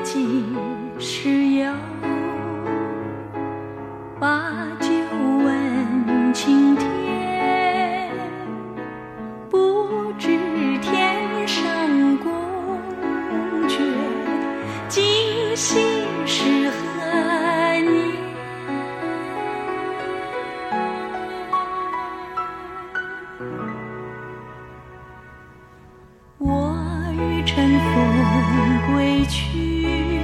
几时有？把酒问青天，不知天上宫阙，今夕是何年？我欲乘风归去，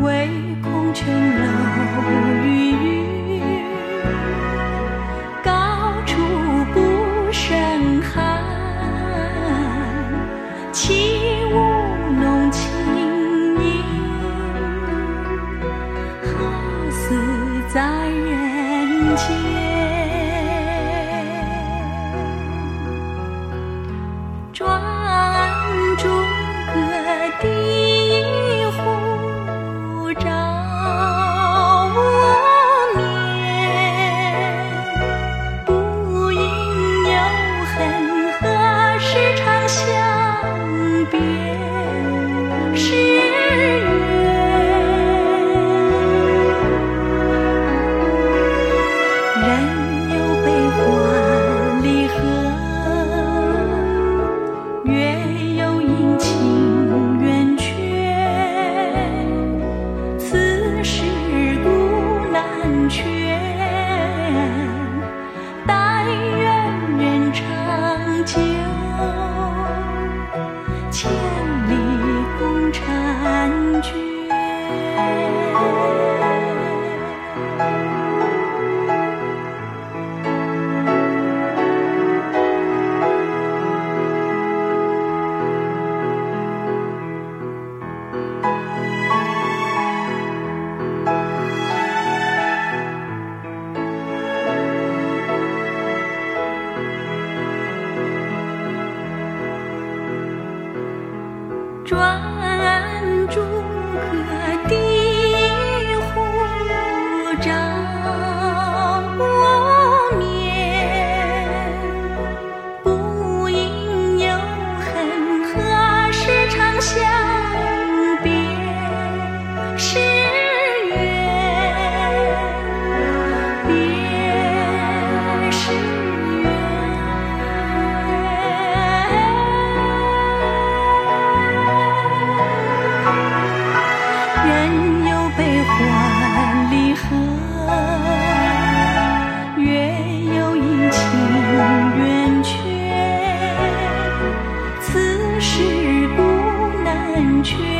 唯恐琼楼玉宇，高处不胜寒。起舞弄清影，何似在人间。照转朱阁去。